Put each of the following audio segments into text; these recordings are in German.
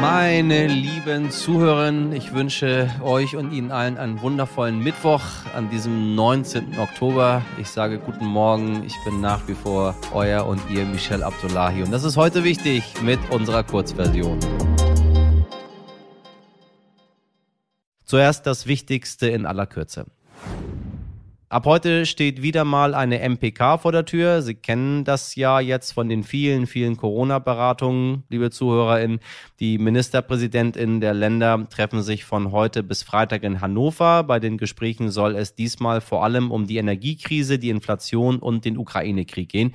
Meine lieben Zuhörerinnen, ich wünsche euch und Ihnen allen einen wundervollen Mittwoch an diesem 19. Oktober. Ich sage guten Morgen, ich bin nach wie vor euer und ihr Michel Abdullahi und das ist heute wichtig mit unserer Kurzversion. Zuerst das Wichtigste in aller Kürze. Ab heute steht wieder mal eine MPK vor der Tür. Sie kennen das ja jetzt von den vielen, vielen Corona-Beratungen, liebe ZuhörerInnen. Die MinisterpräsidentInnen der Länder treffen sich von heute bis Freitag in Hannover. Bei den Gesprächen soll es diesmal vor allem um die Energiekrise, die Inflation und den Ukraine-Krieg gehen.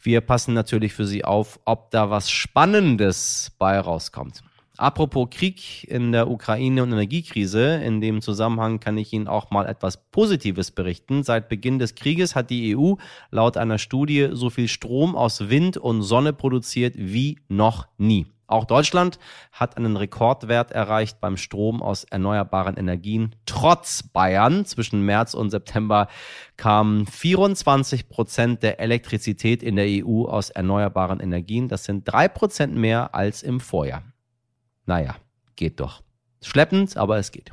Wir passen natürlich für Sie auf, ob da was Spannendes bei rauskommt. Apropos Krieg in der Ukraine und Energiekrise, in dem Zusammenhang kann ich Ihnen auch mal etwas Positives berichten. Seit Beginn des Krieges hat die EU laut einer Studie so viel Strom aus Wind und Sonne produziert wie noch nie. Auch Deutschland hat einen Rekordwert erreicht beim Strom aus erneuerbaren Energien. Trotz Bayern zwischen März und September kamen 24 Prozent der Elektrizität in der EU aus erneuerbaren Energien. Das sind drei Prozent mehr als im Vorjahr. Naja, geht doch. Schleppend, aber es geht.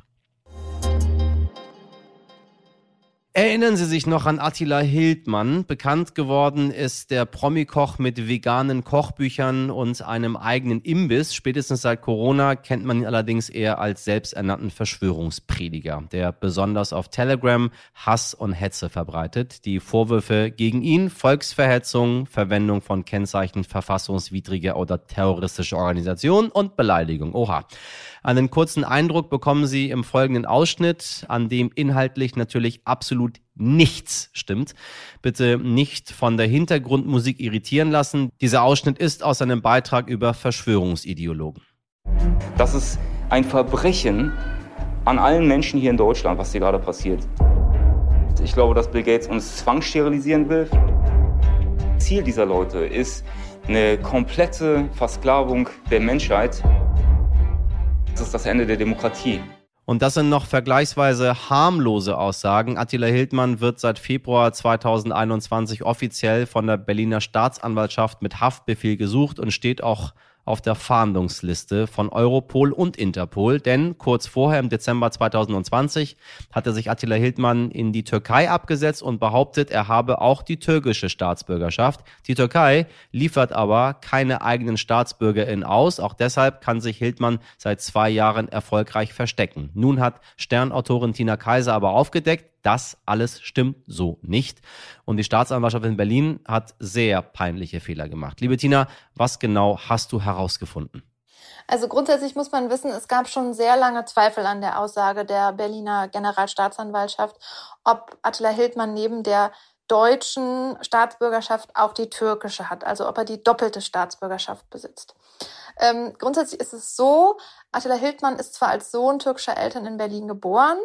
Erinnern Sie sich noch an Attila Hildmann? Bekannt geworden ist der Promikoch mit veganen Kochbüchern und einem eigenen Imbiss. Spätestens seit Corona kennt man ihn allerdings eher als selbsternannten Verschwörungsprediger, der besonders auf Telegram Hass und Hetze verbreitet. Die Vorwürfe gegen ihn, Volksverhetzung, Verwendung von Kennzeichen verfassungswidriger oder terroristischer Organisation und Beleidigung. Oha. Einen kurzen Eindruck bekommen Sie im folgenden Ausschnitt, an dem inhaltlich natürlich absolut nichts stimmt. Bitte nicht von der Hintergrundmusik irritieren lassen. Dieser Ausschnitt ist aus einem Beitrag über Verschwörungsideologen. Das ist ein Verbrechen an allen Menschen hier in Deutschland, was hier gerade passiert. Ich glaube, dass Bill Gates uns zwangssterilisieren will. Ziel dieser Leute ist eine komplette Versklavung der Menschheit. Das ist das Ende der Demokratie. Und das sind noch vergleichsweise harmlose Aussagen. Attila Hildmann wird seit Februar 2021 offiziell von der Berliner Staatsanwaltschaft mit Haftbefehl gesucht und steht auch auf der Fahndungsliste von Europol und Interpol, denn kurz vorher im Dezember 2020 hatte sich Attila Hildmann in die Türkei abgesetzt und behauptet, er habe auch die türkische Staatsbürgerschaft. Die Türkei liefert aber keine eigenen StaatsbürgerInnen aus. Auch deshalb kann sich Hildmann seit zwei Jahren erfolgreich verstecken. Nun hat Sternautorin Tina Kaiser aber aufgedeckt, das alles stimmt so nicht. Und die Staatsanwaltschaft in Berlin hat sehr peinliche Fehler gemacht. Liebe Tina, was genau hast du herausgefunden? Also grundsätzlich muss man wissen, es gab schon sehr lange Zweifel an der Aussage der Berliner Generalstaatsanwaltschaft, ob Attila Hildmann neben der deutschen Staatsbürgerschaft auch die türkische hat, also ob er die doppelte Staatsbürgerschaft besitzt. Ähm, grundsätzlich ist es so, Attila Hildmann ist zwar als Sohn türkischer Eltern in Berlin geboren,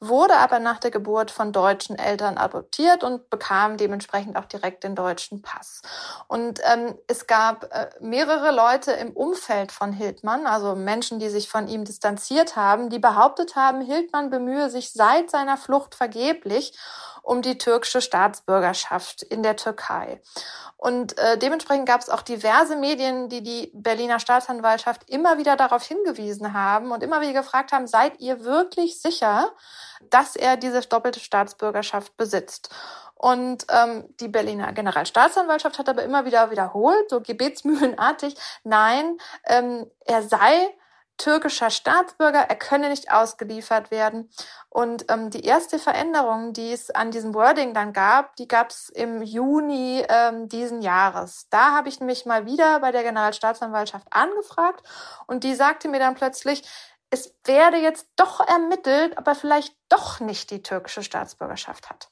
wurde aber nach der Geburt von deutschen Eltern adoptiert und bekam dementsprechend auch direkt den deutschen Pass. Und ähm, es gab äh, mehrere Leute im Umfeld von Hildmann, also Menschen, die sich von ihm distanziert haben, die behauptet haben, Hildmann bemühe sich seit seiner Flucht vergeblich um die türkische Staatsbürgerschaft in der Türkei. Und äh, dementsprechend gab es auch diverse Medien, die die Berliner Staatsanwaltschaft immer wieder darauf hingewiesen haben und immer wieder gefragt haben, seid ihr wirklich sicher, dass er diese doppelte Staatsbürgerschaft besitzt? Und ähm, die Berliner Generalstaatsanwaltschaft hat aber immer wieder wiederholt, so gebetsmühlenartig, nein, ähm, er sei türkischer Staatsbürger, er könne nicht ausgeliefert werden. Und ähm, die erste Veränderung, die es an diesem Wording dann gab, die gab es im Juni ähm, diesen Jahres. Da habe ich mich mal wieder bei der Generalstaatsanwaltschaft angefragt und die sagte mir dann plötzlich, es werde jetzt doch ermittelt, aber vielleicht doch nicht die türkische Staatsbürgerschaft hat.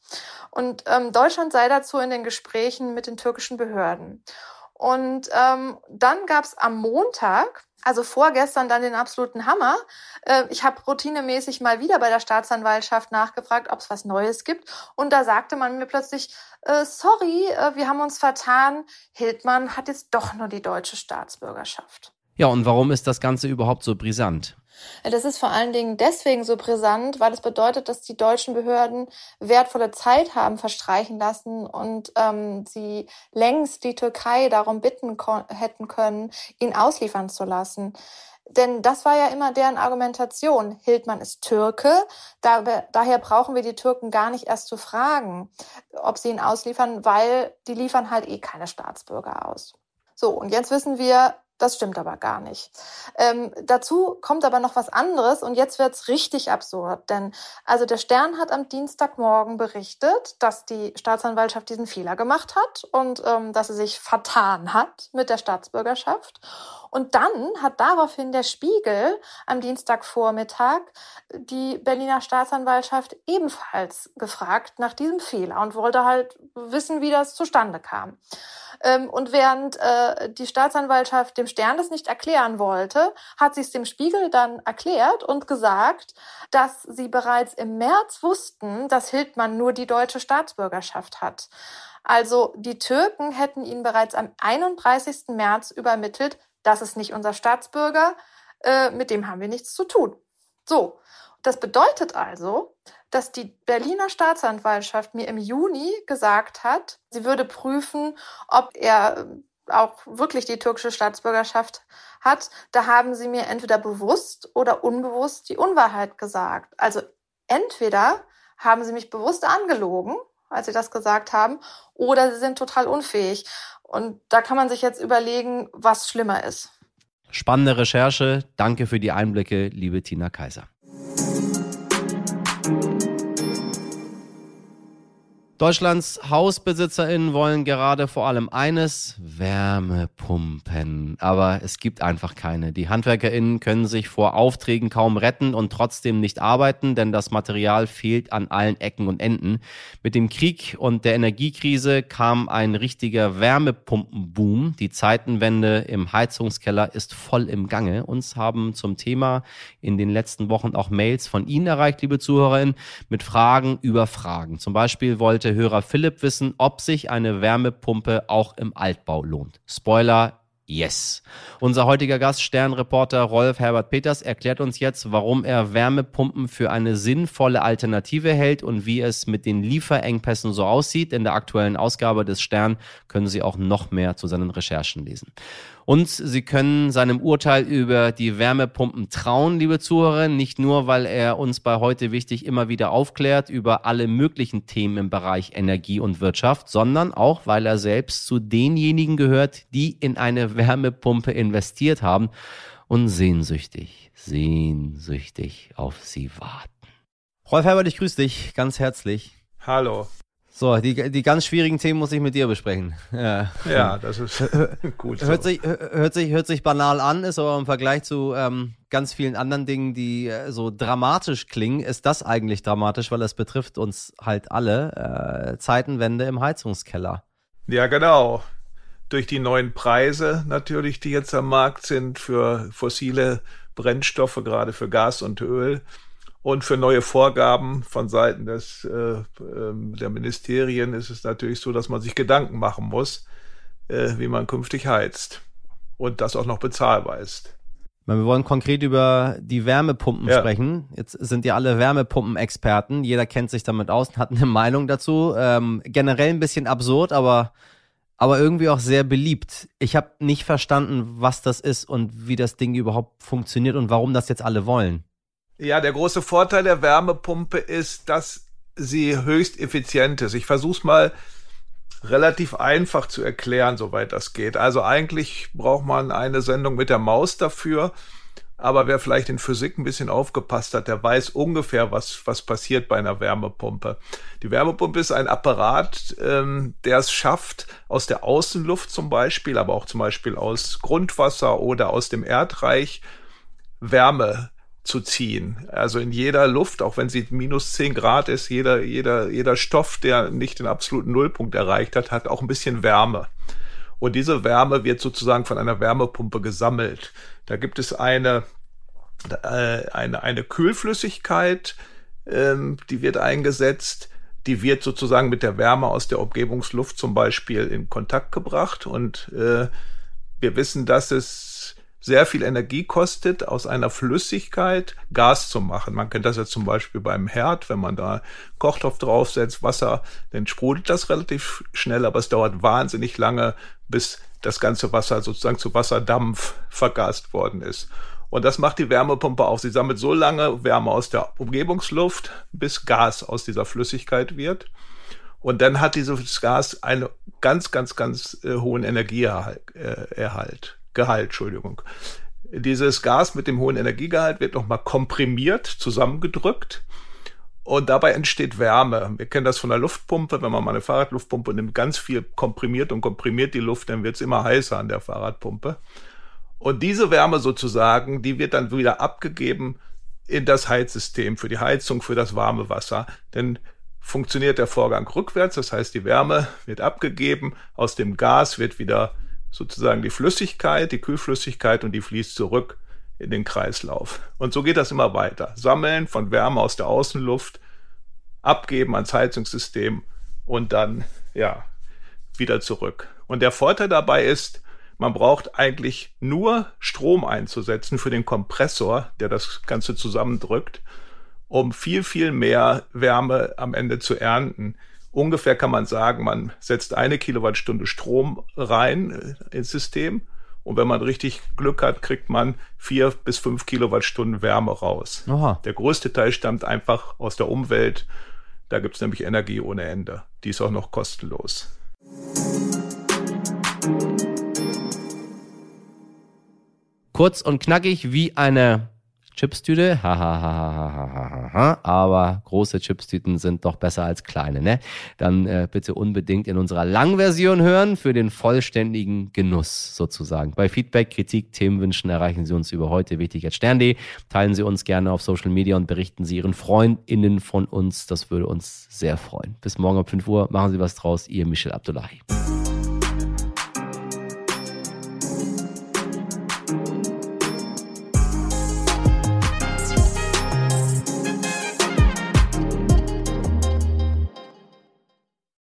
Und ähm, Deutschland sei dazu in den Gesprächen mit den türkischen Behörden. Und ähm, dann gab es am Montag also vorgestern dann den absoluten Hammer. Äh, ich habe routinemäßig mal wieder bei der Staatsanwaltschaft nachgefragt, ob es was Neues gibt. Und da sagte man mir plötzlich, äh, sorry, äh, wir haben uns vertan. Hildmann hat jetzt doch nur die deutsche Staatsbürgerschaft. Ja, und warum ist das Ganze überhaupt so brisant? Das ist vor allen Dingen deswegen so brisant, weil es bedeutet, dass die deutschen Behörden wertvolle Zeit haben verstreichen lassen und ähm, sie längst die Türkei darum bitten hätten können, ihn ausliefern zu lassen. Denn das war ja immer deren Argumentation. Hildmann ist Türke, da, daher brauchen wir die Türken gar nicht erst zu fragen, ob sie ihn ausliefern, weil die liefern halt eh keine Staatsbürger aus. So, und jetzt wissen wir, das stimmt aber gar nicht. Ähm, dazu kommt aber noch was anderes und jetzt wird's richtig absurd. Denn also der Stern hat am Dienstagmorgen berichtet, dass die Staatsanwaltschaft diesen Fehler gemacht hat und ähm, dass sie sich vertan hat mit der Staatsbürgerschaft. Und dann hat daraufhin der Spiegel am Dienstagvormittag die Berliner Staatsanwaltschaft ebenfalls gefragt nach diesem Fehler und wollte halt wissen, wie das zustande kam. Ähm, und während äh, die Staatsanwaltschaft dem Stern das nicht erklären wollte, hat sie es dem Spiegel dann erklärt und gesagt, dass sie bereits im März wussten, dass Hildmann nur die deutsche Staatsbürgerschaft hat. Also die Türken hätten ihn bereits am 31. März übermittelt, das ist nicht unser Staatsbürger, äh, mit dem haben wir nichts zu tun. So, das bedeutet also, dass die Berliner Staatsanwaltschaft mir im Juni gesagt hat, sie würde prüfen, ob er äh, auch wirklich die türkische Staatsbürgerschaft hat. Da haben sie mir entweder bewusst oder unbewusst die Unwahrheit gesagt. Also entweder haben sie mich bewusst angelogen, als sie das gesagt haben, oder sie sind total unfähig. Und da kann man sich jetzt überlegen, was schlimmer ist. Spannende Recherche. Danke für die Einblicke, liebe Tina Kaiser. Deutschlands HausbesitzerInnen wollen gerade vor allem eines, Wärmepumpen. Aber es gibt einfach keine. Die HandwerkerInnen können sich vor Aufträgen kaum retten und trotzdem nicht arbeiten, denn das Material fehlt an allen Ecken und Enden. Mit dem Krieg und der Energiekrise kam ein richtiger Wärmepumpenboom. Die Zeitenwende im Heizungskeller ist voll im Gange. Uns haben zum Thema in den letzten Wochen auch Mails von Ihnen erreicht, liebe ZuhörerInnen, mit Fragen über Fragen. Zum Beispiel wollte Hörer Philipp wissen, ob sich eine Wärmepumpe auch im Altbau lohnt. Spoiler, Yes. Unser heutiger Gast, Sternreporter Rolf Herbert Peters, erklärt uns jetzt, warum er Wärmepumpen für eine sinnvolle Alternative hält und wie es mit den Lieferengpässen so aussieht. In der aktuellen Ausgabe des Stern können Sie auch noch mehr zu seinen Recherchen lesen. Und Sie können seinem Urteil über die Wärmepumpen trauen, liebe Zuhörer, nicht nur, weil er uns bei heute wichtig immer wieder aufklärt über alle möglichen Themen im Bereich Energie und Wirtschaft, sondern auch, weil er selbst zu denjenigen gehört, die in eine Wärmepumpe investiert haben und sehnsüchtig, sehnsüchtig auf sie warten. Rolf Herbert, ich grüße dich ganz herzlich. Hallo. So, die, die ganz schwierigen Themen muss ich mit dir besprechen. Ja, ja das ist gut. So. Hört, sich, hört, sich, hört sich banal an, ist aber im Vergleich zu ähm, ganz vielen anderen Dingen, die äh, so dramatisch klingen, ist das eigentlich dramatisch, weil es betrifft uns halt alle. Äh, Zeitenwende im Heizungskeller. Ja, genau. Durch die neuen Preise natürlich, die jetzt am Markt sind für fossile Brennstoffe, gerade für Gas und Öl und für neue Vorgaben von Seiten des, äh, äh, der Ministerien ist es natürlich so, dass man sich Gedanken machen muss, äh, wie man künftig heizt. Und das auch noch bezahlbar ist. Wir wollen konkret über die Wärmepumpen ja. sprechen. Jetzt sind ja alle Wärmepumpen-Experten. Jeder kennt sich damit aus und hat eine Meinung dazu. Ähm, generell ein bisschen absurd, aber, aber irgendwie auch sehr beliebt. Ich habe nicht verstanden, was das ist und wie das Ding überhaupt funktioniert und warum das jetzt alle wollen. Ja, der große Vorteil der Wärmepumpe ist, dass sie höchst effizient ist. Ich versuche es mal relativ einfach zu erklären, soweit das geht. Also eigentlich braucht man eine Sendung mit der Maus dafür. Aber wer vielleicht in Physik ein bisschen aufgepasst hat, der weiß ungefähr, was, was passiert bei einer Wärmepumpe. Die Wärmepumpe ist ein Apparat, ähm, der es schafft, aus der Außenluft zum Beispiel, aber auch zum Beispiel aus Grundwasser oder aus dem Erdreich Wärme zu ziehen. Also in jeder Luft, auch wenn sie minus zehn Grad ist, jeder, jeder, jeder Stoff, der nicht den absoluten Nullpunkt erreicht hat, hat auch ein bisschen Wärme. Und diese Wärme wird sozusagen von einer Wärmepumpe gesammelt. Da gibt es eine, äh, eine, eine Kühlflüssigkeit, ähm, die wird eingesetzt. Die wird sozusagen mit der Wärme aus der Umgebungsluft zum Beispiel in Kontakt gebracht. Und äh, wir wissen, dass es sehr viel Energie kostet, aus einer Flüssigkeit Gas zu machen. Man kennt das jetzt zum Beispiel beim Herd, wenn man da Kochtopf draufsetzt, Wasser, dann sprudelt das relativ schnell, aber es dauert wahnsinnig lange, bis das ganze Wasser sozusagen zu Wasserdampf vergast worden ist. Und das macht die Wärmepumpe auch. Sie sammelt so lange Wärme aus der Umgebungsluft, bis Gas aus dieser Flüssigkeit wird. Und dann hat dieses Gas einen ganz, ganz, ganz äh, hohen Energieerhalt, äh, Gehalt, Entschuldigung. Dieses Gas mit dem hohen Energiegehalt wird nochmal komprimiert, zusammengedrückt. Und dabei entsteht Wärme. Wir kennen das von der Luftpumpe. Wenn man mal eine Fahrradluftpumpe nimmt, ganz viel komprimiert und komprimiert die Luft, dann wird es immer heißer an der Fahrradpumpe. Und diese Wärme sozusagen, die wird dann wieder abgegeben in das Heizsystem für die Heizung, für das warme Wasser. Denn funktioniert der Vorgang rückwärts, das heißt, die Wärme wird abgegeben, aus dem Gas wird wieder sozusagen die Flüssigkeit, die Kühlflüssigkeit und die fließt zurück in den Kreislauf. Und so geht das immer weiter. Sammeln von Wärme aus der Außenluft, abgeben ans Heizungssystem und dann, ja, wieder zurück. Und der Vorteil dabei ist, man braucht eigentlich nur Strom einzusetzen für den Kompressor, der das Ganze zusammendrückt, um viel, viel mehr Wärme am Ende zu ernten. Ungefähr kann man sagen, man setzt eine Kilowattstunde Strom rein äh, ins System und wenn man richtig Glück hat, kriegt man vier bis fünf Kilowattstunden Wärme raus. Aha. Der größte Teil stammt einfach aus der Umwelt. Da gibt es nämlich Energie ohne Ende. Die ist auch noch kostenlos. kurz und knackig wie eine Chipstüte. Aber große Chipstüten sind doch besser als kleine, ne? Dann äh, bitte unbedingt in unserer Langversion hören für den vollständigen Genuss sozusagen. Bei Feedback, Kritik, Themenwünschen erreichen Sie uns über heute wichtig at stern.de. Teilen Sie uns gerne auf Social Media und berichten Sie Ihren FreundInnen von uns. Das würde uns sehr freuen. Bis morgen um 5 Uhr. Machen Sie was draus. Ihr Michel Abdullahi.